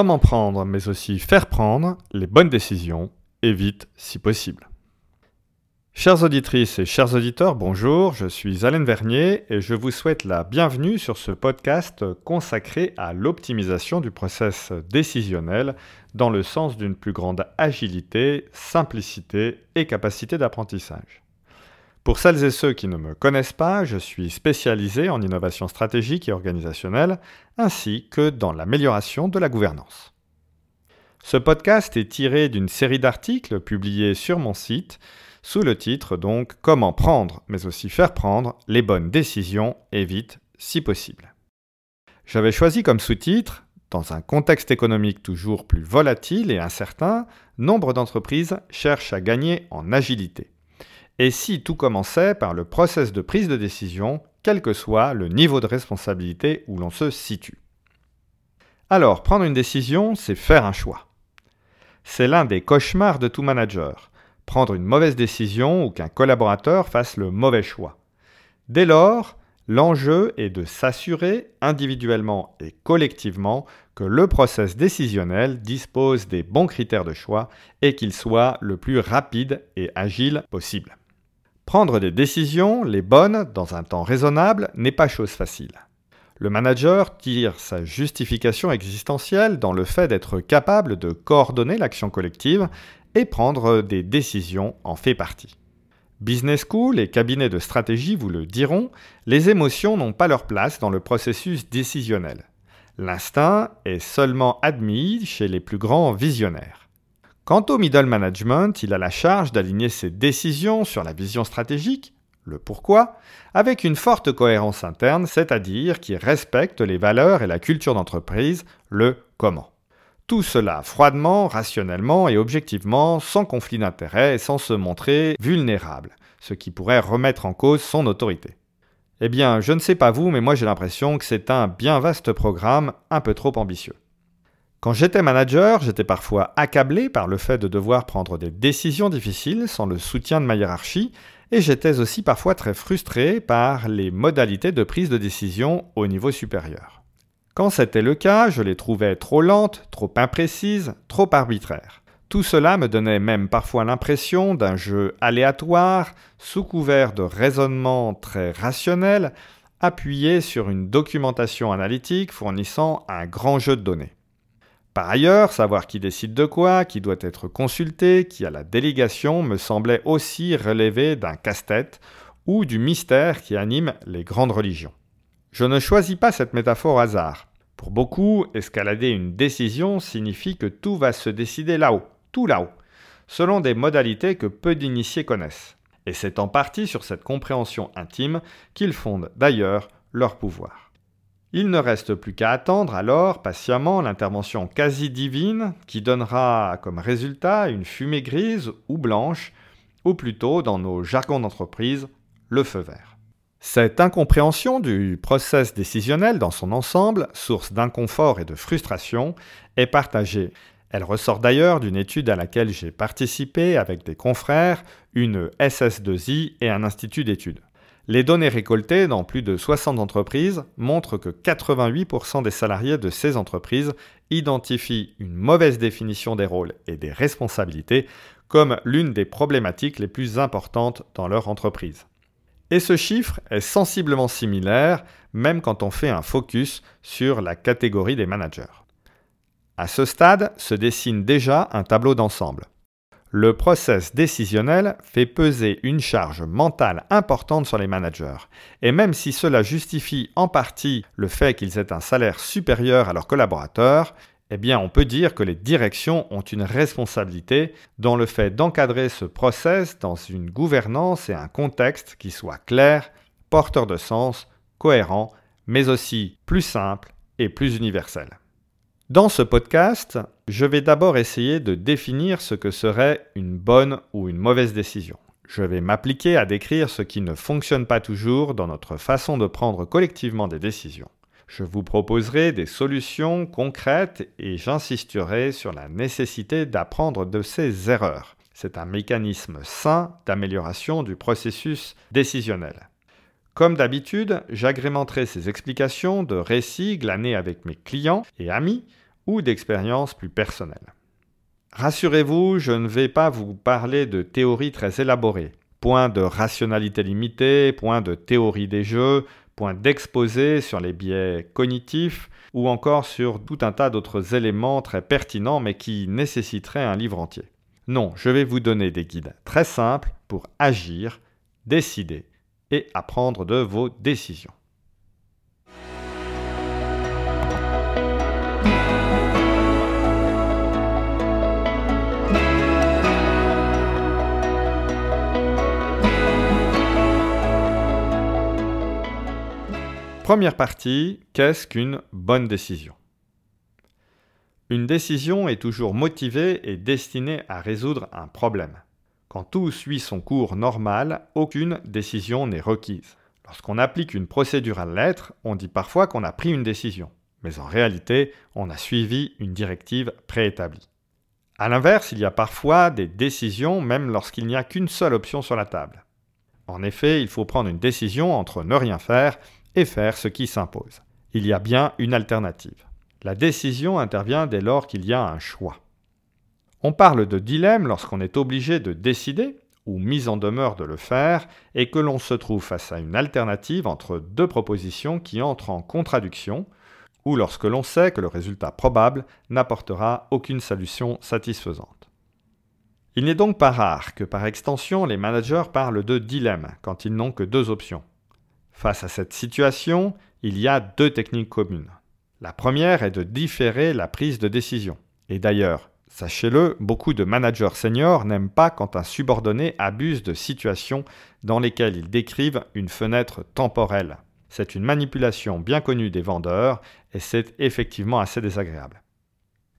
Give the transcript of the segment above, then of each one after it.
Comment prendre, mais aussi faire prendre les bonnes décisions, et vite si possible. Chères auditrices et chers auditeurs, bonjour, je suis Alain Vernier et je vous souhaite la bienvenue sur ce podcast consacré à l'optimisation du process décisionnel dans le sens d'une plus grande agilité, simplicité et capacité d'apprentissage. Pour celles et ceux qui ne me connaissent pas, je suis spécialisé en innovation stratégique et organisationnelle, ainsi que dans l'amélioration de la gouvernance. Ce podcast est tiré d'une série d'articles publiés sur mon site, sous le titre donc Comment prendre, mais aussi faire prendre les bonnes décisions et vite si possible. J'avais choisi comme sous-titre dans un contexte économique toujours plus volatile et incertain, nombre d'entreprises cherchent à gagner en agilité. Et si tout commençait par le process de prise de décision, quel que soit le niveau de responsabilité où l'on se situe Alors, prendre une décision, c'est faire un choix. C'est l'un des cauchemars de tout manager, prendre une mauvaise décision ou qu'un collaborateur fasse le mauvais choix. Dès lors, l'enjeu est de s'assurer individuellement et collectivement que le process décisionnel dispose des bons critères de choix et qu'il soit le plus rapide et agile possible. Prendre des décisions, les bonnes, dans un temps raisonnable, n'est pas chose facile. Le manager tire sa justification existentielle dans le fait d'être capable de coordonner l'action collective et prendre des décisions en fait partie. Business School et cabinets de stratégie vous le diront, les émotions n'ont pas leur place dans le processus décisionnel. L'instinct est seulement admis chez les plus grands visionnaires. Quant au middle management, il a la charge d'aligner ses décisions sur la vision stratégique, le pourquoi, avec une forte cohérence interne, c'est-à-dire qui respecte les valeurs et la culture d'entreprise, le comment. Tout cela froidement, rationnellement et objectivement, sans conflit d'intérêts et sans se montrer vulnérable, ce qui pourrait remettre en cause son autorité. Eh bien, je ne sais pas vous, mais moi j'ai l'impression que c'est un bien vaste programme un peu trop ambitieux. Quand j'étais manager, j'étais parfois accablé par le fait de devoir prendre des décisions difficiles sans le soutien de ma hiérarchie, et j'étais aussi parfois très frustré par les modalités de prise de décision au niveau supérieur. Quand c'était le cas, je les trouvais trop lentes, trop imprécises, trop arbitraires. Tout cela me donnait même parfois l'impression d'un jeu aléatoire, sous couvert de raisonnement très rationnel, appuyé sur une documentation analytique fournissant un grand jeu de données. Par ailleurs, savoir qui décide de quoi, qui doit être consulté, qui a la délégation, me semblait aussi relever d'un casse-tête ou du mystère qui anime les grandes religions. Je ne choisis pas cette métaphore au hasard. Pour beaucoup, escalader une décision signifie que tout va se décider là-haut, tout là-haut, selon des modalités que peu d'initiés connaissent. Et c'est en partie sur cette compréhension intime qu'ils fondent d'ailleurs leur pouvoir. Il ne reste plus qu'à attendre alors patiemment l'intervention quasi divine qui donnera comme résultat une fumée grise ou blanche, ou plutôt dans nos jargons d'entreprise, le feu vert. Cette incompréhension du process décisionnel dans son ensemble, source d'inconfort et de frustration, est partagée. Elle ressort d'ailleurs d'une étude à laquelle j'ai participé avec des confrères, une SS2I et un institut d'études. Les données récoltées dans plus de 60 entreprises montrent que 88% des salariés de ces entreprises identifient une mauvaise définition des rôles et des responsabilités comme l'une des problématiques les plus importantes dans leur entreprise. Et ce chiffre est sensiblement similaire même quand on fait un focus sur la catégorie des managers. À ce stade se dessine déjà un tableau d'ensemble. Le process décisionnel fait peser une charge mentale importante sur les managers. Et même si cela justifie en partie le fait qu'ils aient un salaire supérieur à leurs collaborateurs, eh bien on peut dire que les directions ont une responsabilité dans le fait d'encadrer ce process dans une gouvernance et un contexte qui soit clair, porteur de sens, cohérent, mais aussi plus simple et plus universel. Dans ce podcast, je vais d'abord essayer de définir ce que serait une bonne ou une mauvaise décision. Je vais m'appliquer à décrire ce qui ne fonctionne pas toujours dans notre façon de prendre collectivement des décisions. Je vous proposerai des solutions concrètes et j'insisterai sur la nécessité d'apprendre de ces erreurs. C'est un mécanisme sain d'amélioration du processus décisionnel. Comme d'habitude, j'agrémenterai ces explications de récits glanés avec mes clients et amis ou d'expériences plus personnelles. Rassurez-vous, je ne vais pas vous parler de théories très élaborées, points de rationalité limitée, points de théorie des jeux, points d'exposé sur les biais cognitifs, ou encore sur tout un tas d'autres éléments très pertinents mais qui nécessiteraient un livre entier. Non, je vais vous donner des guides très simples pour agir, décider et apprendre de vos décisions. Première partie, qu'est-ce qu'une bonne décision? Une décision est toujours motivée et destinée à résoudre un problème. Quand tout suit son cours normal, aucune décision n'est requise. Lorsqu'on applique une procédure à la lettre, on dit parfois qu'on a pris une décision, mais en réalité, on a suivi une directive préétablie. A l'inverse, il y a parfois des décisions même lorsqu'il n'y a qu'une seule option sur la table. En effet, il faut prendre une décision entre ne rien faire et faire ce qui s'impose. Il y a bien une alternative. La décision intervient dès lors qu'il y a un choix. On parle de dilemme lorsqu'on est obligé de décider, ou mise en demeure de le faire, et que l'on se trouve face à une alternative entre deux propositions qui entrent en contradiction, ou lorsque l'on sait que le résultat probable n'apportera aucune solution satisfaisante. Il n'est donc pas rare que par extension les managers parlent de dilemme quand ils n'ont que deux options. Face à cette situation, il y a deux techniques communes. La première est de différer la prise de décision. Et d'ailleurs, sachez-le, beaucoup de managers seniors n'aiment pas quand un subordonné abuse de situations dans lesquelles ils décrivent une fenêtre temporelle. C'est une manipulation bien connue des vendeurs et c'est effectivement assez désagréable.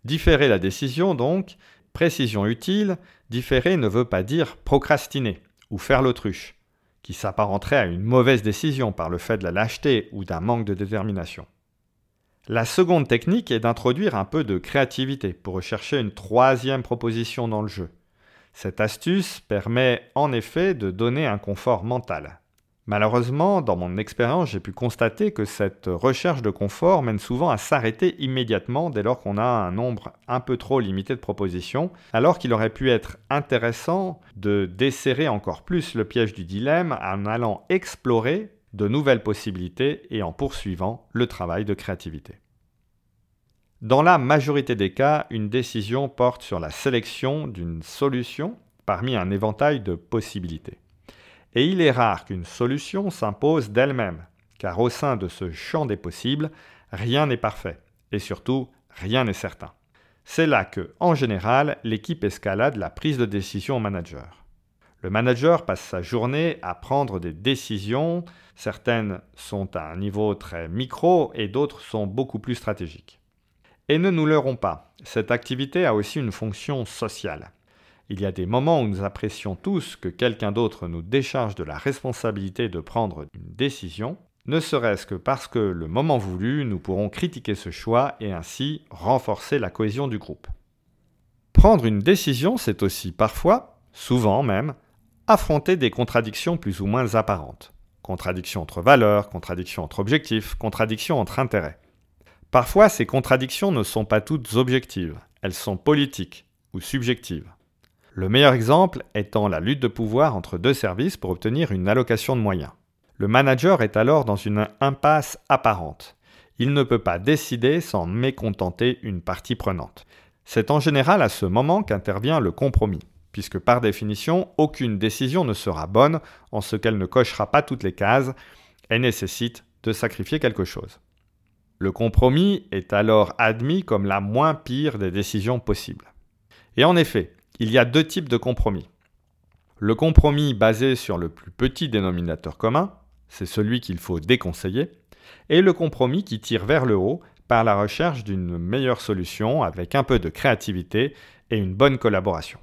Différer la décision donc, précision utile, différer ne veut pas dire procrastiner ou faire l'autruche qui s'apparenterait à une mauvaise décision par le fait de la lâcheté ou d'un manque de détermination. La seconde technique est d'introduire un peu de créativité pour rechercher une troisième proposition dans le jeu. Cette astuce permet en effet de donner un confort mental. Malheureusement, dans mon expérience, j'ai pu constater que cette recherche de confort mène souvent à s'arrêter immédiatement dès lors qu'on a un nombre un peu trop limité de propositions, alors qu'il aurait pu être intéressant de desserrer encore plus le piège du dilemme en allant explorer de nouvelles possibilités et en poursuivant le travail de créativité. Dans la majorité des cas, une décision porte sur la sélection d'une solution parmi un éventail de possibilités. Et il est rare qu'une solution s'impose d'elle-même, car au sein de ce champ des possibles, rien n'est parfait, et surtout, rien n'est certain. C'est là que, en général, l'équipe escalade la prise de décision au manager. Le manager passe sa journée à prendre des décisions, certaines sont à un niveau très micro et d'autres sont beaucoup plus stratégiques. Et ne nous leurrons pas, cette activité a aussi une fonction sociale. Il y a des moments où nous apprécions tous que quelqu'un d'autre nous décharge de la responsabilité de prendre une décision, ne serait-ce que parce que le moment voulu, nous pourrons critiquer ce choix et ainsi renforcer la cohésion du groupe. Prendre une décision, c'est aussi parfois, souvent même, affronter des contradictions plus ou moins apparentes. Contradictions entre valeurs, contradictions entre objectifs, contradictions entre intérêts. Parfois, ces contradictions ne sont pas toutes objectives, elles sont politiques ou subjectives. Le meilleur exemple étant la lutte de pouvoir entre deux services pour obtenir une allocation de moyens. Le manager est alors dans une impasse apparente. Il ne peut pas décider sans mécontenter une partie prenante. C'est en général à ce moment qu'intervient le compromis, puisque par définition, aucune décision ne sera bonne en ce qu'elle ne cochera pas toutes les cases et nécessite de sacrifier quelque chose. Le compromis est alors admis comme la moins pire des décisions possibles. Et en effet, il y a deux types de compromis. Le compromis basé sur le plus petit dénominateur commun, c'est celui qu'il faut déconseiller, et le compromis qui tire vers le haut par la recherche d'une meilleure solution avec un peu de créativité et une bonne collaboration.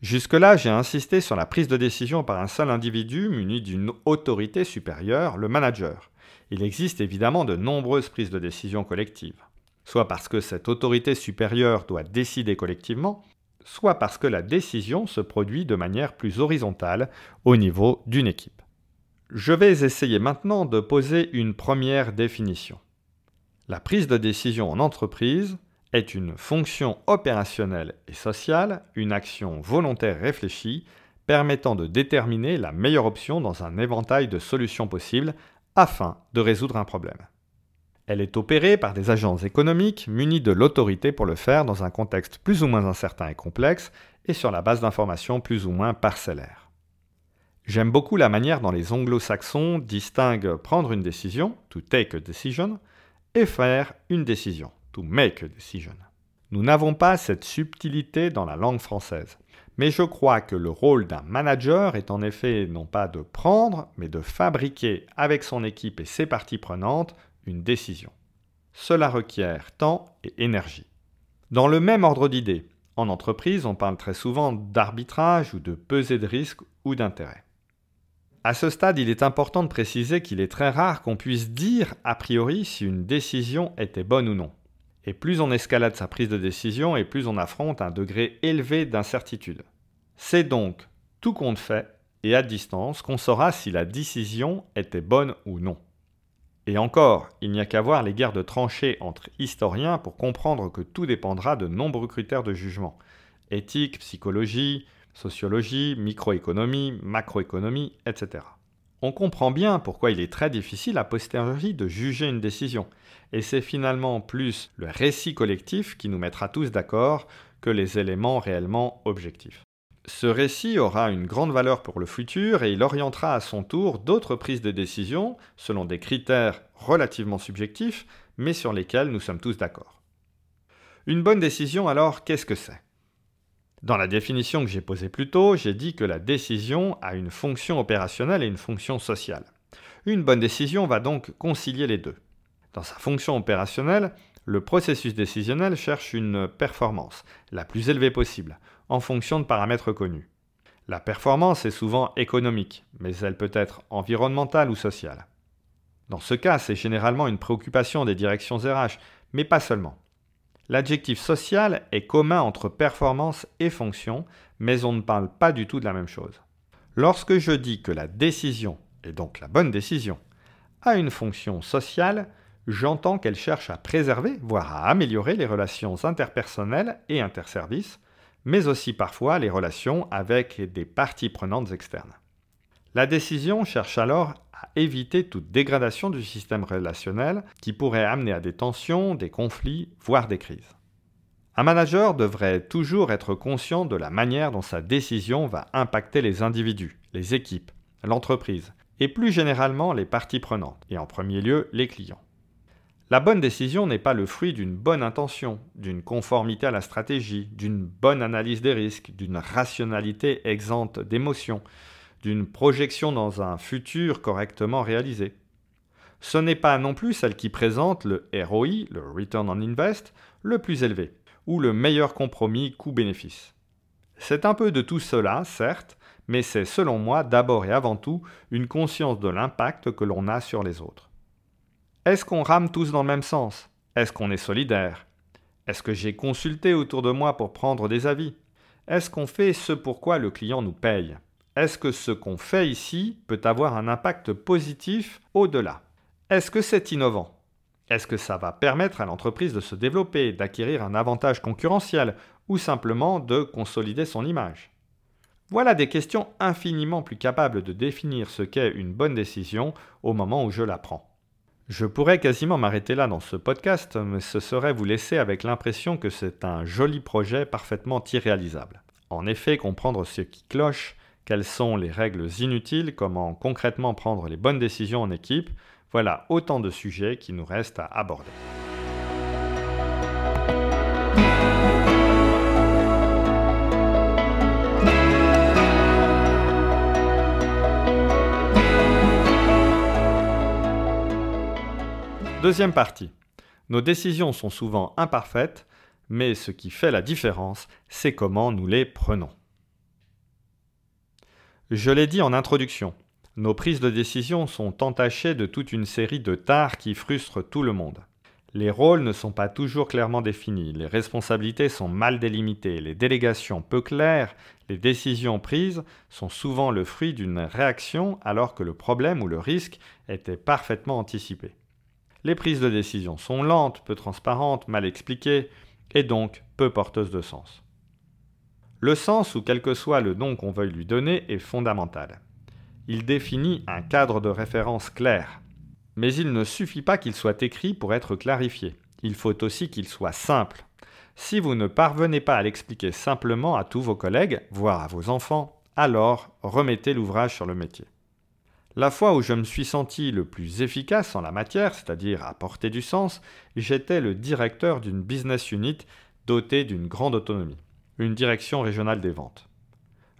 Jusque-là, j'ai insisté sur la prise de décision par un seul individu muni d'une autorité supérieure, le manager. Il existe évidemment de nombreuses prises de décision collectives, soit parce que cette autorité supérieure doit décider collectivement, soit parce que la décision se produit de manière plus horizontale au niveau d'une équipe. Je vais essayer maintenant de poser une première définition. La prise de décision en entreprise est une fonction opérationnelle et sociale, une action volontaire réfléchie, permettant de déterminer la meilleure option dans un éventail de solutions possibles afin de résoudre un problème. Elle est opérée par des agents économiques munis de l'autorité pour le faire dans un contexte plus ou moins incertain et complexe et sur la base d'informations plus ou moins parcellaires. J'aime beaucoup la manière dont les anglo-saxons distinguent prendre une décision, to take a decision, et faire une décision, to make a decision. Nous n'avons pas cette subtilité dans la langue française. Mais je crois que le rôle d'un manager est en effet non pas de prendre, mais de fabriquer avec son équipe et ses parties prenantes décision. Cela requiert temps et énergie. Dans le même ordre d'idées, en entreprise, on parle très souvent d'arbitrage ou de pesée de risque ou d'intérêt. À ce stade, il est important de préciser qu'il est très rare qu'on puisse dire a priori si une décision était bonne ou non. Et plus on escalade sa prise de décision et plus on affronte un degré élevé d'incertitude. C'est donc tout compte fait et à distance qu'on saura si la décision était bonne ou non. Et encore, il n'y a qu'à voir les guerres de tranchées entre historiens pour comprendre que tout dépendra de nombreux critères de jugement. Éthique, psychologie, sociologie, microéconomie, macroéconomie, etc. On comprend bien pourquoi il est très difficile à posteriori de juger une décision. Et c'est finalement plus le récit collectif qui nous mettra tous d'accord que les éléments réellement objectifs. Ce récit aura une grande valeur pour le futur et il orientera à son tour d'autres prises de décision selon des critères relativement subjectifs, mais sur lesquels nous sommes tous d'accord. Une bonne décision alors, qu'est-ce que c'est? Dans la définition que j'ai posée plus tôt, j'ai dit que la décision a une fonction opérationnelle et une fonction sociale. Une bonne décision va donc concilier les deux. Dans sa fonction opérationnelle, le processus décisionnel cherche une performance, la plus élevée possible, en fonction de paramètres connus. La performance est souvent économique, mais elle peut être environnementale ou sociale. Dans ce cas, c'est généralement une préoccupation des directions RH, mais pas seulement. L'adjectif social est commun entre performance et fonction, mais on ne parle pas du tout de la même chose. Lorsque je dis que la décision, et donc la bonne décision, a une fonction sociale, j'entends qu'elle cherche à préserver, voire à améliorer les relations interpersonnelles et interservices, mais aussi parfois les relations avec des parties prenantes externes. La décision cherche alors à éviter toute dégradation du système relationnel qui pourrait amener à des tensions, des conflits, voire des crises. Un manager devrait toujours être conscient de la manière dont sa décision va impacter les individus, les équipes, l'entreprise, et plus généralement les parties prenantes, et en premier lieu les clients. La bonne décision n'est pas le fruit d'une bonne intention, d'une conformité à la stratégie, d'une bonne analyse des risques, d'une rationalité exempte d'émotions, d'une projection dans un futur correctement réalisé. Ce n'est pas non plus celle qui présente le ROI, le Return on Invest, le plus élevé, ou le meilleur compromis coût-bénéfice. C'est un peu de tout cela, certes, mais c'est selon moi d'abord et avant tout une conscience de l'impact que l'on a sur les autres. Est-ce qu'on rame tous dans le même sens? Est-ce qu'on est solidaire? Est-ce que j'ai consulté autour de moi pour prendre des avis? Est-ce qu'on fait ce pourquoi le client nous paye? Est-ce que ce qu'on fait ici peut avoir un impact positif au-delà? Est-ce que c'est innovant? Est-ce que ça va permettre à l'entreprise de se développer, d'acquérir un avantage concurrentiel ou simplement de consolider son image? Voilà des questions infiniment plus capables de définir ce qu'est une bonne décision au moment où je la prends. Je pourrais quasiment m'arrêter là dans ce podcast, mais ce serait vous laisser avec l'impression que c'est un joli projet parfaitement irréalisable. En effet, comprendre ce qui cloche, quelles sont les règles inutiles, comment concrètement prendre les bonnes décisions en équipe, voilà autant de sujets qui nous restent à aborder. Deuxième partie. Nos décisions sont souvent imparfaites, mais ce qui fait la différence, c'est comment nous les prenons. Je l'ai dit en introduction, nos prises de décision sont entachées de toute une série de tares qui frustrent tout le monde. Les rôles ne sont pas toujours clairement définis, les responsabilités sont mal délimitées, les délégations peu claires, les décisions prises sont souvent le fruit d'une réaction alors que le problème ou le risque était parfaitement anticipé. Les prises de décision sont lentes, peu transparentes, mal expliquées, et donc peu porteuse de sens. Le sens, ou quel que soit le nom qu'on veuille lui donner, est fondamental. Il définit un cadre de référence clair. Mais il ne suffit pas qu'il soit écrit pour être clarifié. Il faut aussi qu'il soit simple. Si vous ne parvenez pas à l'expliquer simplement à tous vos collègues, voire à vos enfants, alors remettez l'ouvrage sur le métier. La fois où je me suis senti le plus efficace en la matière, c'est-à-dire à porter du sens, j'étais le directeur d'une business unit dotée d'une grande autonomie, une direction régionale des ventes.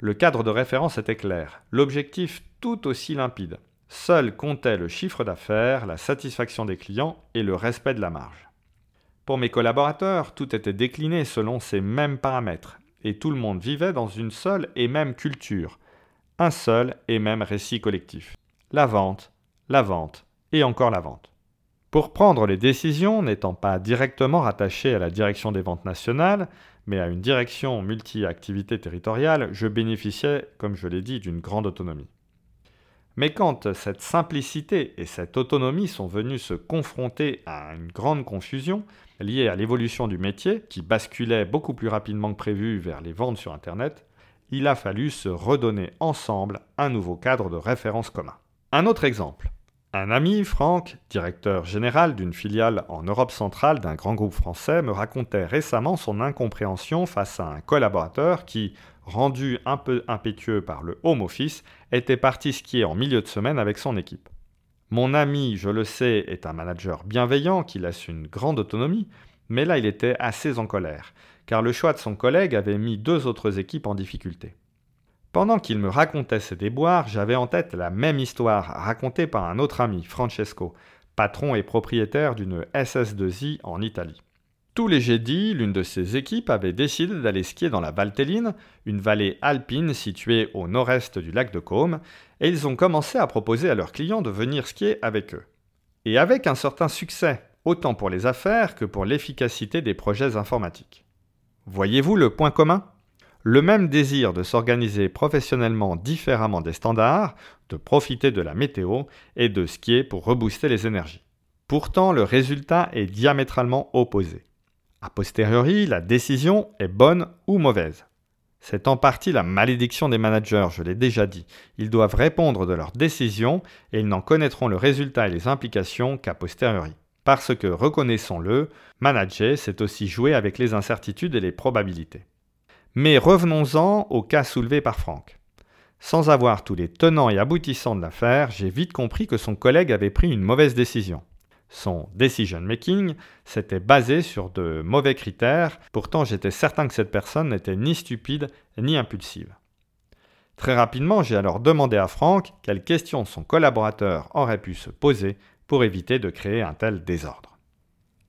Le cadre de référence était clair, l'objectif tout aussi limpide. Seul comptait le chiffre d'affaires, la satisfaction des clients et le respect de la marge. Pour mes collaborateurs, tout était décliné selon ces mêmes paramètres, et tout le monde vivait dans une seule et même culture, un seul et même récit collectif la vente, la vente et encore la vente. Pour prendre les décisions n'étant pas directement rattachées à la direction des ventes nationales, mais à une direction multi-activité territoriale, je bénéficiais, comme je l'ai dit, d'une grande autonomie. Mais quand cette simplicité et cette autonomie sont venues se confronter à une grande confusion liée à l'évolution du métier, qui basculait beaucoup plus rapidement que prévu vers les ventes sur Internet, il a fallu se redonner ensemble un nouveau cadre de référence commun. Un autre exemple. Un ami, Franck, directeur général d'une filiale en Europe centrale d'un grand groupe français, me racontait récemment son incompréhension face à un collaborateur qui, rendu un peu impétueux par le home office, était parti skier en milieu de semaine avec son équipe. Mon ami, je le sais, est un manager bienveillant qui laisse une grande autonomie, mais là il était assez en colère, car le choix de son collègue avait mis deux autres équipes en difficulté. Pendant qu'il me racontait ses déboires, j'avais en tête la même histoire racontée par un autre ami, Francesco, patron et propriétaire d'une SS2I en Italie. Tous les jeudis, l'une de ses équipes avait décidé d'aller skier dans la Valtelline, une vallée alpine située au nord-est du lac de Caume, et ils ont commencé à proposer à leurs clients de venir skier avec eux. Et avec un certain succès, autant pour les affaires que pour l'efficacité des projets informatiques. Voyez-vous le point commun? Le même désir de s'organiser professionnellement différemment des standards, de profiter de la météo et de skier pour rebooster les énergies. Pourtant, le résultat est diamétralement opposé. A posteriori, la décision est bonne ou mauvaise. C'est en partie la malédiction des managers, je l'ai déjà dit. Ils doivent répondre de leurs décisions et ils n'en connaîtront le résultat et les implications qu'à posteriori. Parce que, reconnaissons-le, manager, c'est aussi jouer avec les incertitudes et les probabilités. Mais revenons-en au cas soulevé par Franck. Sans avoir tous les tenants et aboutissants de l'affaire, j'ai vite compris que son collègue avait pris une mauvaise décision. Son decision making s'était basé sur de mauvais critères, pourtant j'étais certain que cette personne n'était ni stupide ni impulsive. Très rapidement, j'ai alors demandé à Franck quelles questions son collaborateur aurait pu se poser pour éviter de créer un tel désordre.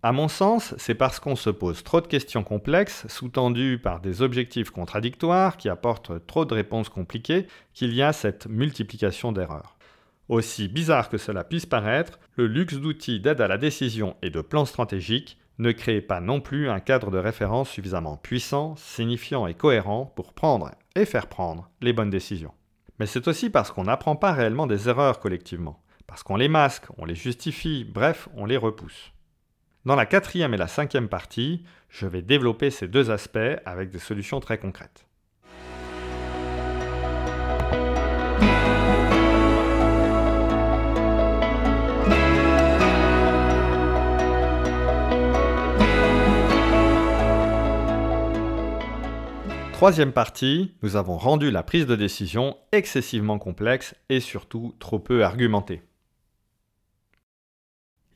À mon sens, c'est parce qu'on se pose trop de questions complexes, sous-tendues par des objectifs contradictoires qui apportent trop de réponses compliquées, qu'il y a cette multiplication d'erreurs. Aussi bizarre que cela puisse paraître, le luxe d'outils d'aide à la décision et de plans stratégiques ne crée pas non plus un cadre de référence suffisamment puissant, signifiant et cohérent pour prendre et faire prendre les bonnes décisions. Mais c'est aussi parce qu'on n'apprend pas réellement des erreurs collectivement, parce qu'on les masque, on les justifie, bref, on les repousse. Dans la quatrième et la cinquième partie, je vais développer ces deux aspects avec des solutions très concrètes. Troisième partie, nous avons rendu la prise de décision excessivement complexe et surtout trop peu argumentée.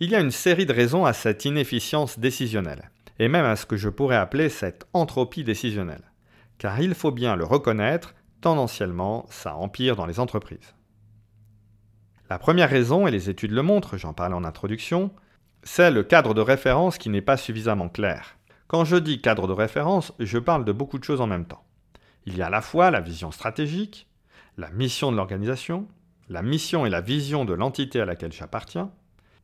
Il y a une série de raisons à cette inefficience décisionnelle, et même à ce que je pourrais appeler cette entropie décisionnelle. Car il faut bien le reconnaître, tendanciellement, ça empire dans les entreprises. La première raison, et les études le montrent, j'en parlais en introduction, c'est le cadre de référence qui n'est pas suffisamment clair. Quand je dis cadre de référence, je parle de beaucoup de choses en même temps. Il y a à la fois la vision stratégique, la mission de l'organisation, la mission et la vision de l'entité à laquelle j'appartiens,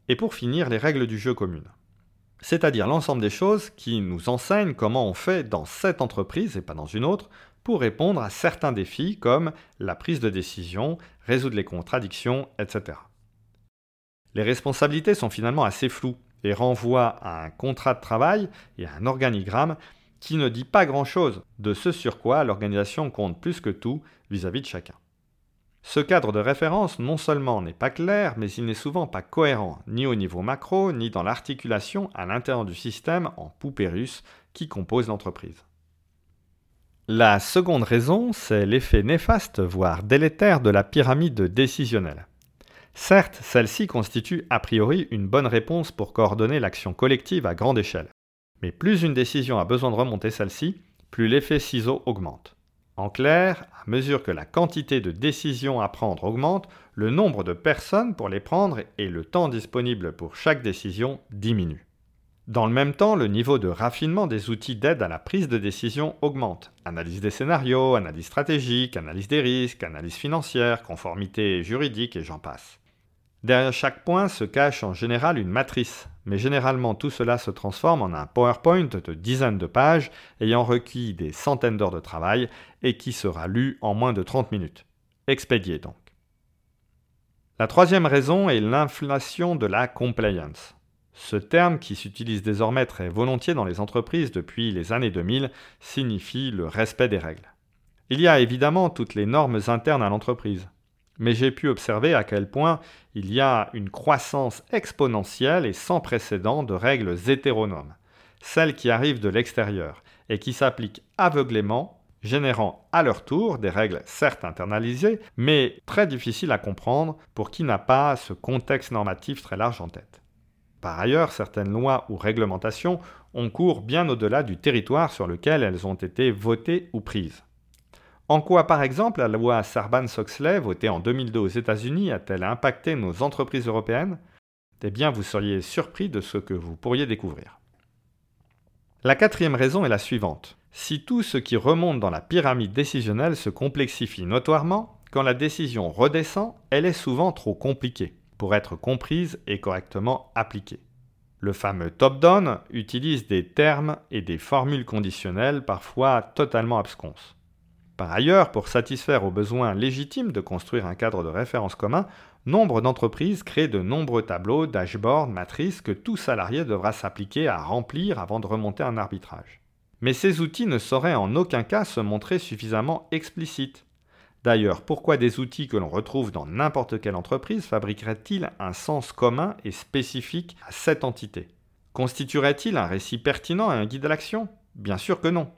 et pour finir, les règles du jeu communes. C'est-à-dire l'ensemble des choses qui nous enseignent comment on fait dans cette entreprise et pas dans une autre pour répondre à certains défis comme la prise de décision, résoudre les contradictions, etc. Les responsabilités sont finalement assez floues et renvoie à un contrat de travail et à un organigramme qui ne dit pas grand-chose de ce sur quoi l'organisation compte plus que tout vis-à-vis de chacun. Ce cadre de référence non seulement n'est pas clair, mais il n'est souvent pas cohérent, ni au niveau macro, ni dans l'articulation à l'intérieur du système en poupée russe qui compose l'entreprise. La seconde raison, c'est l'effet néfaste, voire délétère de la pyramide décisionnelle. Certes, celle-ci constitue a priori une bonne réponse pour coordonner l'action collective à grande échelle. Mais plus une décision a besoin de remonter celle-ci, plus l'effet ciseau augmente. En clair, à mesure que la quantité de décisions à prendre augmente, le nombre de personnes pour les prendre et le temps disponible pour chaque décision diminue. Dans le même temps, le niveau de raffinement des outils d'aide à la prise de décision augmente. Analyse des scénarios, analyse stratégique, analyse des risques, analyse financière, conformité juridique et j'en passe. Derrière chaque point se cache en général une matrice, mais généralement tout cela se transforme en un PowerPoint de dizaines de pages ayant requis des centaines d'heures de travail et qui sera lu en moins de 30 minutes. Expédié donc. La troisième raison est l'inflation de la compliance. Ce terme, qui s'utilise désormais très volontiers dans les entreprises depuis les années 2000, signifie le respect des règles. Il y a évidemment toutes les normes internes à l'entreprise, mais j'ai pu observer à quel point il y a une croissance exponentielle et sans précédent de règles hétéronomes, celles qui arrivent de l'extérieur et qui s'appliquent aveuglément, générant à leur tour des règles certes internalisées, mais très difficiles à comprendre pour qui n'a pas ce contexte normatif très large en tête. Par ailleurs, certaines lois ou réglementations ont cours bien au-delà du territoire sur lequel elles ont été votées ou prises. En quoi, par exemple, la loi Sarbanes-Oxley, votée en 2002 aux États-Unis, a-t-elle impacté nos entreprises européennes? Eh bien, vous seriez surpris de ce que vous pourriez découvrir. La quatrième raison est la suivante. Si tout ce qui remonte dans la pyramide décisionnelle se complexifie notoirement, quand la décision redescend, elle est souvent trop compliquée pour être comprise et correctement appliquée. Le fameux top-down utilise des termes et des formules conditionnelles parfois totalement absconses. Par ailleurs, pour satisfaire aux besoins légitimes de construire un cadre de référence commun, nombre d'entreprises créent de nombreux tableaux, dashboards, matrices que tout salarié devra s'appliquer à remplir avant de remonter un arbitrage. Mais ces outils ne sauraient en aucun cas se montrer suffisamment explicites. D'ailleurs, pourquoi des outils que l'on retrouve dans n'importe quelle entreprise fabriqueraient-ils un sens commun et spécifique à cette entité? Constitueraient-ils un récit pertinent et un guide à l'action? Bien sûr que non.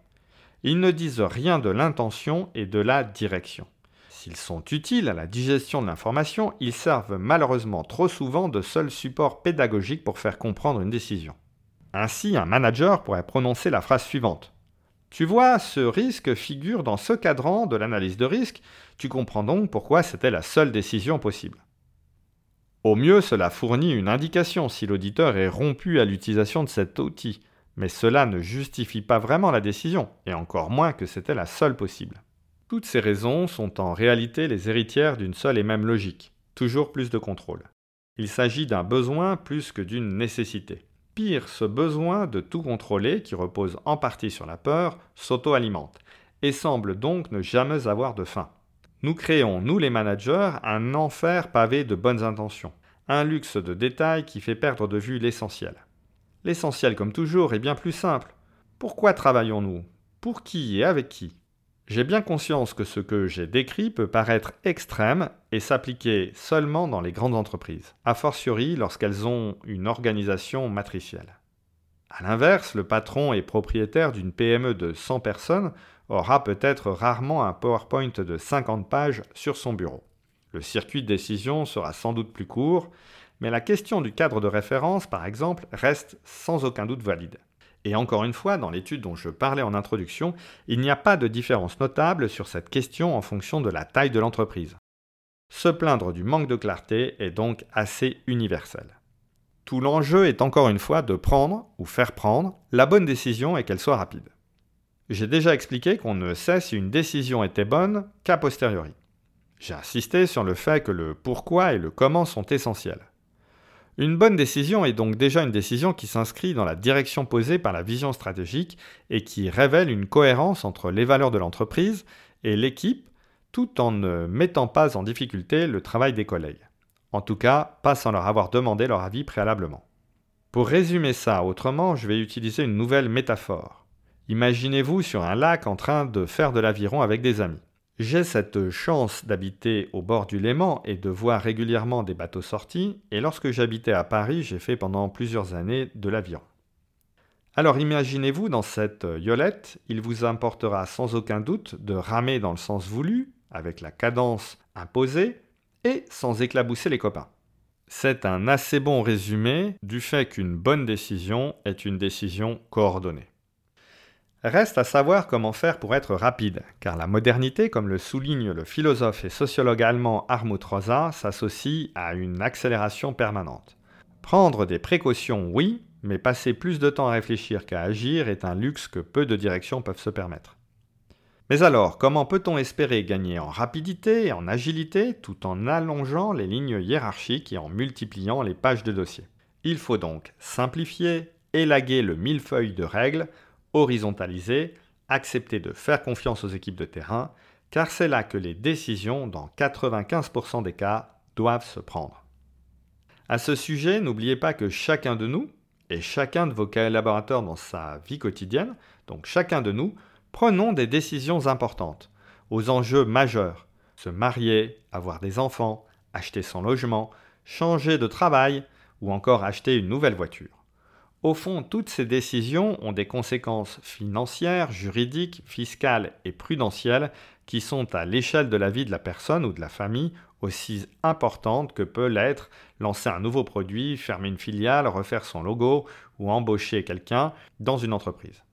Ils ne disent rien de l'intention et de la direction. S'ils sont utiles à la digestion de l'information, ils servent malheureusement trop souvent de seul support pédagogique pour faire comprendre une décision. Ainsi, un manager pourrait prononcer la phrase suivante. Tu vois, ce risque figure dans ce cadran de l'analyse de risque, tu comprends donc pourquoi c'était la seule décision possible. Au mieux, cela fournit une indication si l'auditeur est rompu à l'utilisation de cet outil, mais cela ne justifie pas vraiment la décision, et encore moins que c'était la seule possible. Toutes ces raisons sont en réalité les héritières d'une seule et même logique, toujours plus de contrôle. Il s'agit d'un besoin plus que d'une nécessité. Pire, ce besoin de tout contrôler, qui repose en partie sur la peur, s'auto-alimente, et semble donc ne jamais avoir de fin. Nous créons, nous les managers, un enfer pavé de bonnes intentions, un luxe de détails qui fait perdre de vue l'essentiel. L'essentiel, comme toujours, est bien plus simple. Pourquoi travaillons-nous? Pour qui et avec qui? J'ai bien conscience que ce que j'ai décrit peut paraître extrême et s'appliquer seulement dans les grandes entreprises, a fortiori lorsqu'elles ont une organisation matricielle. A l'inverse, le patron et propriétaire d'une PME de 100 personnes aura peut-être rarement un PowerPoint de 50 pages sur son bureau. Le circuit de décision sera sans doute plus court, mais la question du cadre de référence, par exemple, reste sans aucun doute valide. Et encore une fois, dans l'étude dont je parlais en introduction, il n'y a pas de différence notable sur cette question en fonction de la taille de l'entreprise. Se plaindre du manque de clarté est donc assez universel. Tout l'enjeu est encore une fois de prendre, ou faire prendre, la bonne décision et qu'elle soit rapide. J'ai déjà expliqué qu'on ne sait si une décision était bonne qu'a posteriori. J'ai insisté sur le fait que le pourquoi et le comment sont essentiels. Une bonne décision est donc déjà une décision qui s'inscrit dans la direction posée par la vision stratégique et qui révèle une cohérence entre les valeurs de l'entreprise et l'équipe tout en ne mettant pas en difficulté le travail des collègues. En tout cas, pas sans leur avoir demandé leur avis préalablement. Pour résumer ça autrement, je vais utiliser une nouvelle métaphore. Imaginez-vous sur un lac en train de faire de l'aviron avec des amis. J'ai cette chance d'habiter au bord du Léman et de voir régulièrement des bateaux sortis, et lorsque j'habitais à Paris, j'ai fait pendant plusieurs années de l'aviron. Alors imaginez-vous dans cette yolette, il vous importera sans aucun doute de ramer dans le sens voulu, avec la cadence imposée, et sans éclabousser les copains. C'est un assez bon résumé du fait qu'une bonne décision est une décision coordonnée. Reste à savoir comment faire pour être rapide, car la modernité, comme le souligne le philosophe et sociologue allemand Hartmut Rosa, s'associe à une accélération permanente. Prendre des précautions, oui, mais passer plus de temps à réfléchir qu'à agir est un luxe que peu de directions peuvent se permettre. Mais alors, comment peut-on espérer gagner en rapidité et en agilité tout en allongeant les lignes hiérarchiques et en multipliant les pages de dossier Il faut donc simplifier, élaguer le millefeuille de règles, horizontaliser, accepter de faire confiance aux équipes de terrain, car c'est là que les décisions, dans 95% des cas, doivent se prendre. À ce sujet, n'oubliez pas que chacun de nous, et chacun de vos collaborateurs dans sa vie quotidienne, donc chacun de nous, Prenons des décisions importantes, aux enjeux majeurs. Se marier, avoir des enfants, acheter son logement, changer de travail ou encore acheter une nouvelle voiture. Au fond, toutes ces décisions ont des conséquences financières, juridiques, fiscales et prudentielles qui sont à l'échelle de la vie de la personne ou de la famille aussi importantes que peut l'être lancer un nouveau produit, fermer une filiale, refaire son logo ou embaucher quelqu'un dans une entreprise.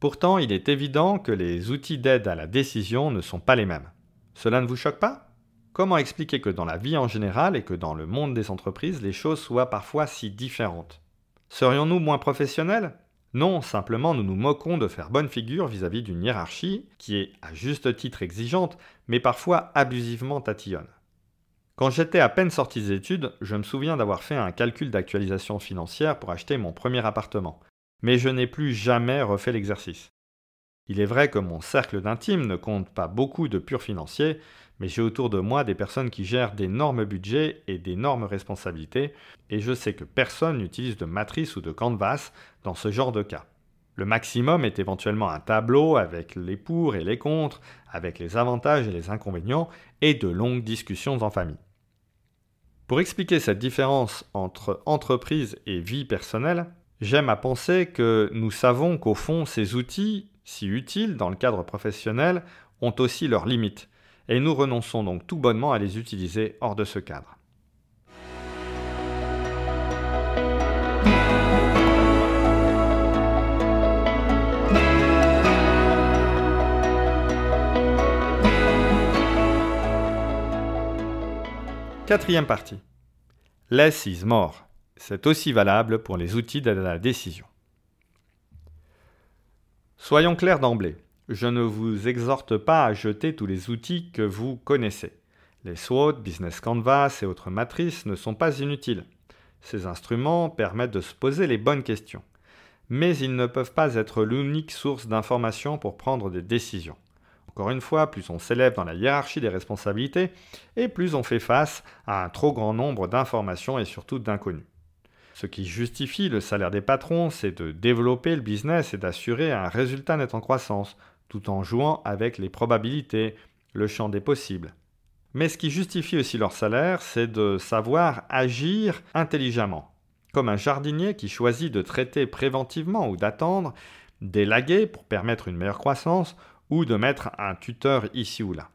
Pourtant, il est évident que les outils d'aide à la décision ne sont pas les mêmes. Cela ne vous choque pas? Comment expliquer que dans la vie en général et que dans le monde des entreprises, les choses soient parfois si différentes? Serions-nous moins professionnels? Non, simplement nous nous moquons de faire bonne figure vis-à-vis d'une hiérarchie qui est à juste titre exigeante, mais parfois abusivement tatillonne. Quand j'étais à peine sorti des études, je me souviens d'avoir fait un calcul d'actualisation financière pour acheter mon premier appartement mais je n'ai plus jamais refait l'exercice. Il est vrai que mon cercle d'intimes ne compte pas beaucoup de purs financiers, mais j'ai autour de moi des personnes qui gèrent d'énormes budgets et d'énormes responsabilités, et je sais que personne n'utilise de matrice ou de canvas dans ce genre de cas. Le maximum est éventuellement un tableau avec les pour et les contre, avec les avantages et les inconvénients, et de longues discussions en famille. Pour expliquer cette différence entre entreprise et vie personnelle, J'aime à penser que nous savons qu'au fond, ces outils, si utiles dans le cadre professionnel, ont aussi leurs limites, et nous renonçons donc tout bonnement à les utiliser hors de ce cadre. Quatrième partie. Less is more. C'est aussi valable pour les outils d'aide à la décision. Soyons clairs d'emblée, je ne vous exhorte pas à jeter tous les outils que vous connaissez. Les SWOT, Business Canvas et autres matrices ne sont pas inutiles. Ces instruments permettent de se poser les bonnes questions. Mais ils ne peuvent pas être l'unique source d'information pour prendre des décisions. Encore une fois, plus on s'élève dans la hiérarchie des responsabilités, et plus on fait face à un trop grand nombre d'informations et surtout d'inconnus. Ce qui justifie le salaire des patrons, c'est de développer le business et d'assurer un résultat net en croissance, tout en jouant avec les probabilités, le champ des possibles. Mais ce qui justifie aussi leur salaire, c'est de savoir agir intelligemment, comme un jardinier qui choisit de traiter préventivement ou d'attendre, d'élaguer pour permettre une meilleure croissance, ou de mettre un tuteur ici ou là.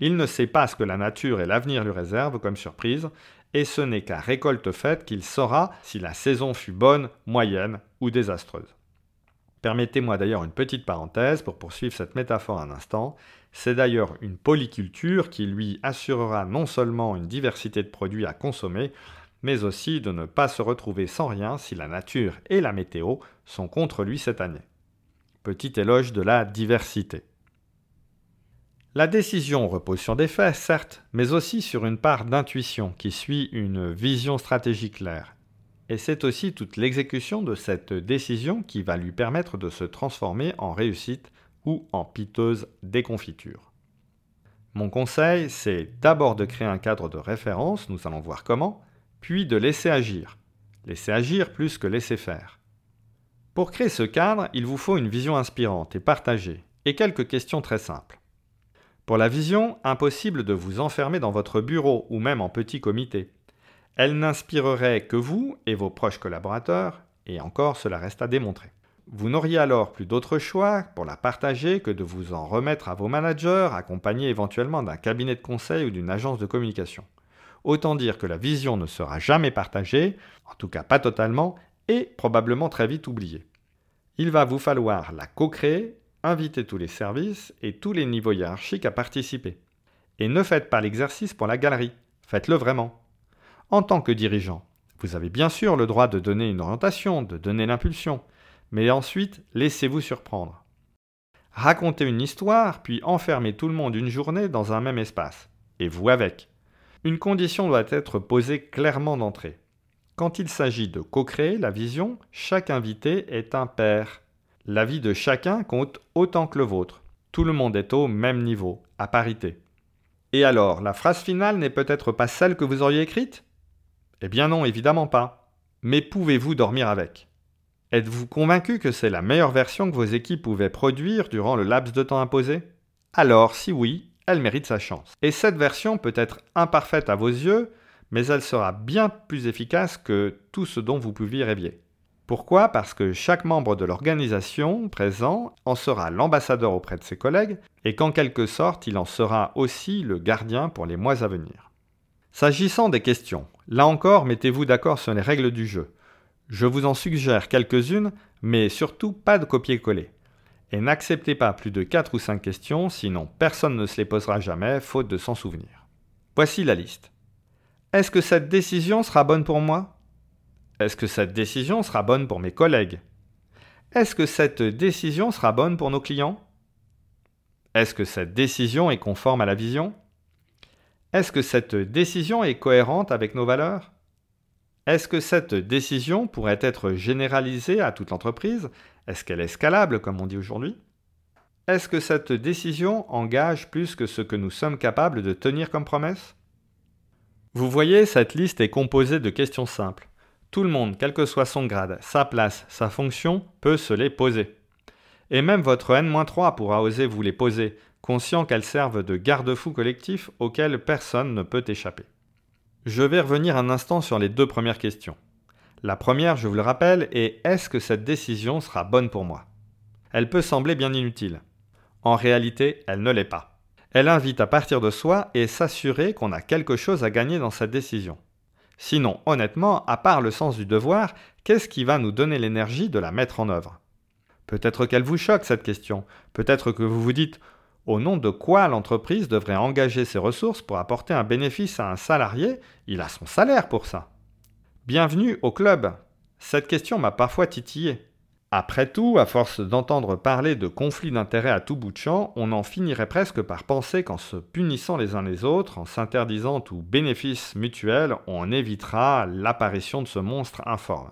Il ne sait pas ce que la nature et l'avenir lui réservent comme surprise, et ce n'est qu'à récolte faite qu'il saura si la saison fut bonne, moyenne ou désastreuse. Permettez-moi d'ailleurs une petite parenthèse pour poursuivre cette métaphore un instant. C'est d'ailleurs une polyculture qui lui assurera non seulement une diversité de produits à consommer, mais aussi de ne pas se retrouver sans rien si la nature et la météo sont contre lui cette année. Petit éloge de la diversité. La décision repose sur des faits, certes, mais aussi sur une part d'intuition qui suit une vision stratégique claire. Et c'est aussi toute l'exécution de cette décision qui va lui permettre de se transformer en réussite ou en piteuse déconfiture. Mon conseil, c'est d'abord de créer un cadre de référence, nous allons voir comment, puis de laisser agir. laisser agir plus que laisser faire. Pour créer ce cadre, il vous faut une vision inspirante et partagée, et quelques questions très simples. Pour la vision, impossible de vous enfermer dans votre bureau ou même en petit comité. Elle n'inspirerait que vous et vos proches collaborateurs, et encore cela reste à démontrer. Vous n'auriez alors plus d'autre choix pour la partager que de vous en remettre à vos managers, accompagnés éventuellement d'un cabinet de conseil ou d'une agence de communication. Autant dire que la vision ne sera jamais partagée, en tout cas pas totalement, et probablement très vite oubliée. Il va vous falloir la co-créer, inviter tous les services et tous les niveaux hiérarchiques à participer. Et ne faites pas l'exercice pour la galerie, faites-le vraiment. En tant que dirigeant, vous avez bien sûr le droit de donner une orientation, de donner l'impulsion, mais ensuite laissez-vous surprendre. Racontez une histoire, puis enfermez tout le monde une journée dans un même espace, et vous avec. Une condition doit être posée clairement d'entrée. Quand il s'agit de co-créer la vision, chaque invité est un père. L'avis de chacun compte autant que le vôtre. Tout le monde est au même niveau, à parité. Et alors, la phrase finale n'est peut-être pas celle que vous auriez écrite? Eh bien non, évidemment pas. Mais pouvez-vous dormir avec? Êtes-vous convaincu que c'est la meilleure version que vos équipes pouvaient produire durant le laps de temps imposé? Alors, si oui, elle mérite sa chance. Et cette version peut être imparfaite à vos yeux, mais elle sera bien plus efficace que tout ce dont vous pouviez rêver. Pourquoi? Parce que chaque membre de l'organisation présent en sera l'ambassadeur auprès de ses collègues et qu'en quelque sorte il en sera aussi le gardien pour les mois à venir. S'agissant des questions, là encore mettez-vous d'accord sur les règles du jeu. Je vous en suggère quelques-unes, mais surtout pas de copier-coller. Et n'acceptez pas plus de 4 ou 5 questions, sinon personne ne se les posera jamais, faute de s'en souvenir. Voici la liste. Est-ce que cette décision sera bonne pour moi? Est-ce que cette décision sera bonne pour mes collègues? Est-ce que cette décision sera bonne pour nos clients? Est-ce que cette décision est conforme à la vision? Est-ce que cette décision est cohérente avec nos valeurs? Est-ce que cette décision pourrait être généralisée à toute l'entreprise? Est-ce qu'elle est scalable, comme on dit aujourd'hui? Est-ce que cette décision engage plus que ce que nous sommes capables de tenir comme promesse? Vous voyez, cette liste est composée de questions simples. Tout le monde, quel que soit son grade, sa place, sa fonction, peut se les poser. Et même votre N-3 pourra oser vous les poser, conscient qu'elles servent de garde-fou collectif auquel personne ne peut échapper. Je vais revenir un instant sur les deux premières questions. La première, je vous le rappelle, est est-ce que cette décision sera bonne pour moi? Elle peut sembler bien inutile. En réalité, elle ne l'est pas. Elle invite à partir de soi et s'assurer qu'on a quelque chose à gagner dans cette décision. Sinon, honnêtement, à part le sens du devoir, qu'est-ce qui va nous donner l'énergie de la mettre en œuvre? Peut-être qu'elle vous choque cette question, peut-être que vous vous dites au nom de quoi l'entreprise devrait engager ses ressources pour apporter un bénéfice à un salarié? Il a son salaire pour ça. Bienvenue au club. Cette question m'a parfois titillé. Après tout, à force d'entendre parler de conflits d'intérêts à tout bout de champ, on en finirait presque par penser qu'en se punissant les uns les autres, en s'interdisant tout bénéfice mutuel, on évitera l'apparition de ce monstre informe.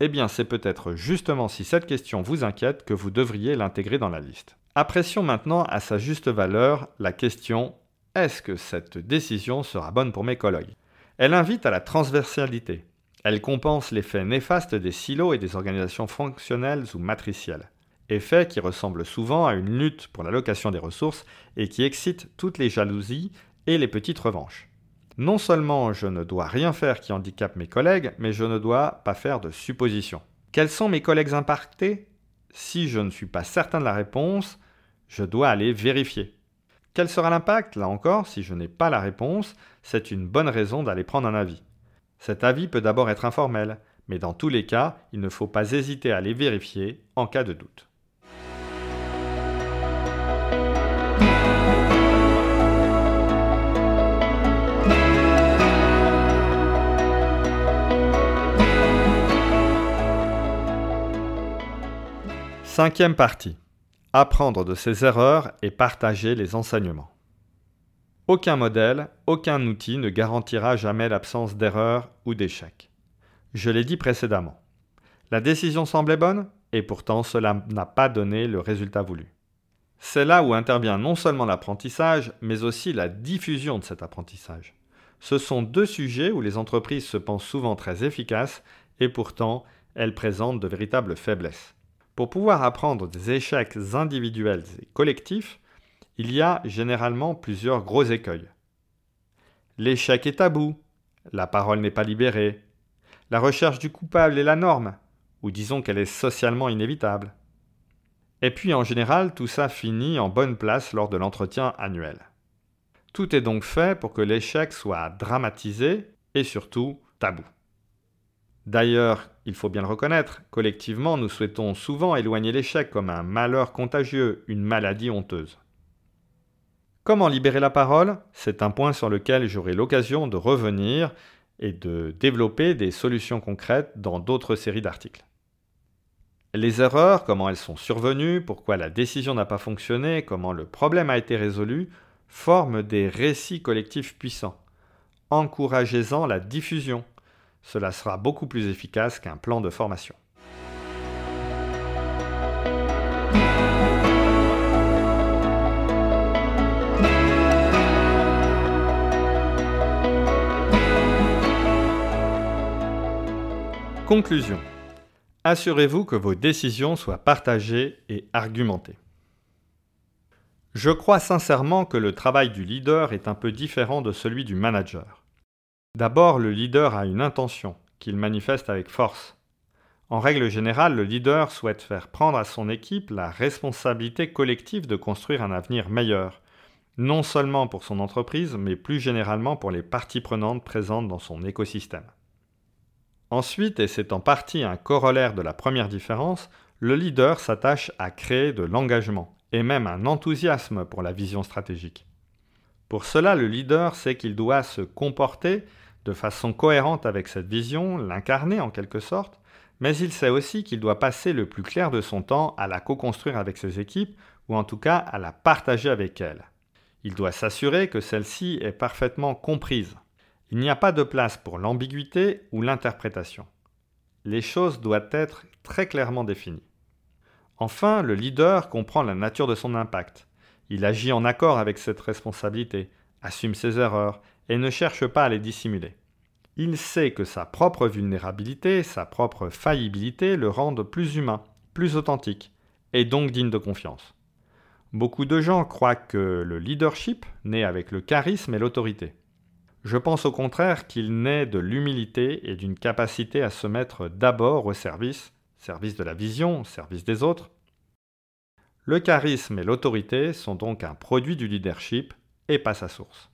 Eh bien, c'est peut-être justement si cette question vous inquiète que vous devriez l'intégrer dans la liste. Apprécions maintenant à sa juste valeur la question est-ce que cette décision sera bonne pour mes collègues? Elle invite à la transversalité. Elle compense l'effet néfaste des silos et des organisations fonctionnelles ou matricielles. Effet qui ressemble souvent à une lutte pour l'allocation des ressources et qui excite toutes les jalousies et les petites revanches. Non seulement je ne dois rien faire qui handicape mes collègues, mais je ne dois pas faire de suppositions. Quels sont mes collègues impactés Si je ne suis pas certain de la réponse, je dois aller vérifier. Quel sera l'impact Là encore, si je n'ai pas la réponse, c'est une bonne raison d'aller prendre un avis. Cet avis peut d'abord être informel, mais dans tous les cas, il ne faut pas hésiter à aller vérifier en cas de doute. Cinquième partie apprendre de ses erreurs et partager les enseignements. Aucun modèle, aucun outil ne garantira jamais l'absence d'erreurs ou d'échecs. Je l'ai dit précédemment. La décision semblait bonne et pourtant cela n'a pas donné le résultat voulu. C'est là où intervient non seulement l'apprentissage, mais aussi la diffusion de cet apprentissage. Ce sont deux sujets où les entreprises se pensent souvent très efficaces et pourtant elles présentent de véritables faiblesses. Pour pouvoir apprendre des échecs individuels et collectifs, il y a généralement plusieurs gros écueils. L'échec est tabou, la parole n'est pas libérée, la recherche du coupable est la norme, ou disons qu'elle est socialement inévitable. Et puis en général, tout ça finit en bonne place lors de l'entretien annuel. Tout est donc fait pour que l'échec soit dramatisé et surtout tabou. D'ailleurs, il faut bien le reconnaître, collectivement, nous souhaitons souvent éloigner l'échec comme un malheur contagieux, une maladie honteuse. Comment libérer la parole? C'est un point sur lequel j'aurai l'occasion de revenir et de développer des solutions concrètes dans d'autres séries d'articles. Les erreurs, comment elles sont survenues, pourquoi la décision n'a pas fonctionné, comment le problème a été résolu, forment des récits collectifs puissants. Encouragez-en la diffusion. Cela sera beaucoup plus efficace qu'un plan de formation. Conclusion. Assurez-vous que vos décisions soient partagées et argumentées. Je crois sincèrement que le travail du leader est un peu différent de celui du manager. D'abord, le leader a une intention, qu'il manifeste avec force. En règle générale, le leader souhaite faire prendre à son équipe la responsabilité collective de construire un avenir meilleur, non seulement pour son entreprise, mais plus généralement pour les parties prenantes présentes dans son écosystème. Ensuite, et c'est en partie un corollaire de la première différence, le leader s'attache à créer de l'engagement et même un enthousiasme pour la vision stratégique. Pour cela, le leader sait qu'il doit se comporter de façon cohérente avec cette vision, l'incarner en quelque sorte, mais il sait aussi qu'il doit passer le plus clair de son temps à la co-construire avec ses équipes, ou en tout cas à la partager avec elles. Il doit s'assurer que celle-ci est parfaitement comprise. Il n'y a pas de place pour l'ambiguïté ou l'interprétation. Les choses doivent être très clairement définies. Enfin, le leader comprend la nature de son impact. Il agit en accord avec cette responsabilité, assume ses erreurs et ne cherche pas à les dissimuler. Il sait que sa propre vulnérabilité, sa propre faillibilité le rendent plus humain, plus authentique, et donc digne de confiance. Beaucoup de gens croient que le leadership naît avec le charisme et l'autorité. Je pense au contraire qu'il naît de l'humilité et d'une capacité à se mettre d'abord au service, service de la vision, service des autres. Le charisme et l'autorité sont donc un produit du leadership et pas sa source.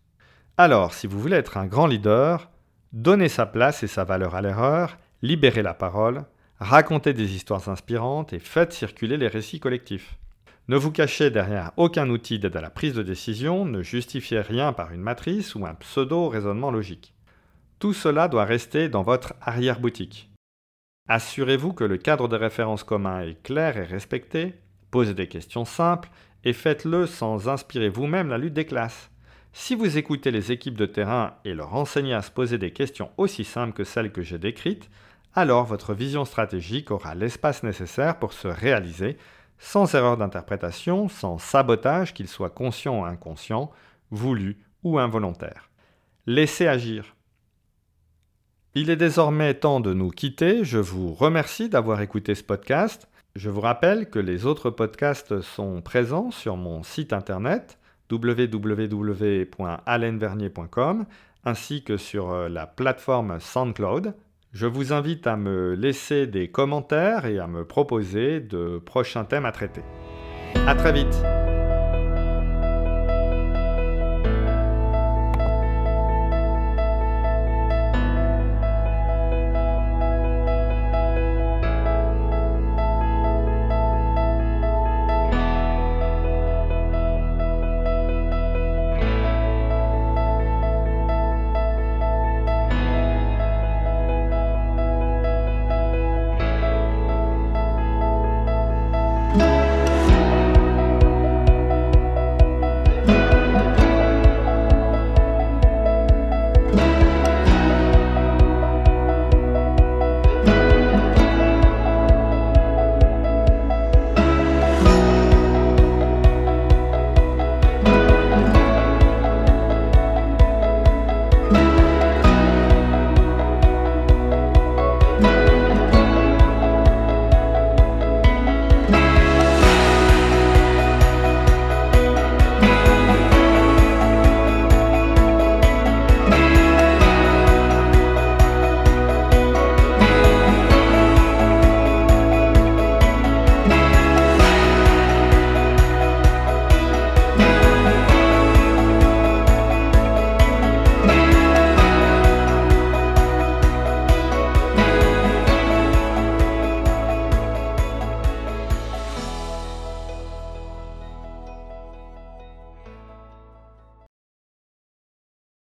Alors, si vous voulez être un grand leader, donnez sa place et sa valeur à l'erreur, libérez la parole, racontez des histoires inspirantes et faites circuler les récits collectifs. Ne vous cachez derrière aucun outil d'aide à la prise de décision, ne justifiez rien par une matrice ou un pseudo-raisonnement logique. Tout cela doit rester dans votre arrière-boutique. Assurez-vous que le cadre de référence commun est clair et respecté, posez des questions simples et faites-le sans inspirer vous-même la lutte des classes. Si vous écoutez les équipes de terrain et leur enseignez à se poser des questions aussi simples que celles que j'ai décrites, alors votre vision stratégique aura l'espace nécessaire pour se réaliser sans erreur d'interprétation, sans sabotage, qu'il soit conscient ou inconscient, voulu ou involontaire. Laissez agir. Il est désormais temps de nous quitter. Je vous remercie d'avoir écouté ce podcast. Je vous rappelle que les autres podcasts sont présents sur mon site internet www.alenvernier.com ainsi que sur euh, la plateforme SoundCloud. Je vous invite à me laisser des commentaires et à me proposer de prochains thèmes à traiter. A très vite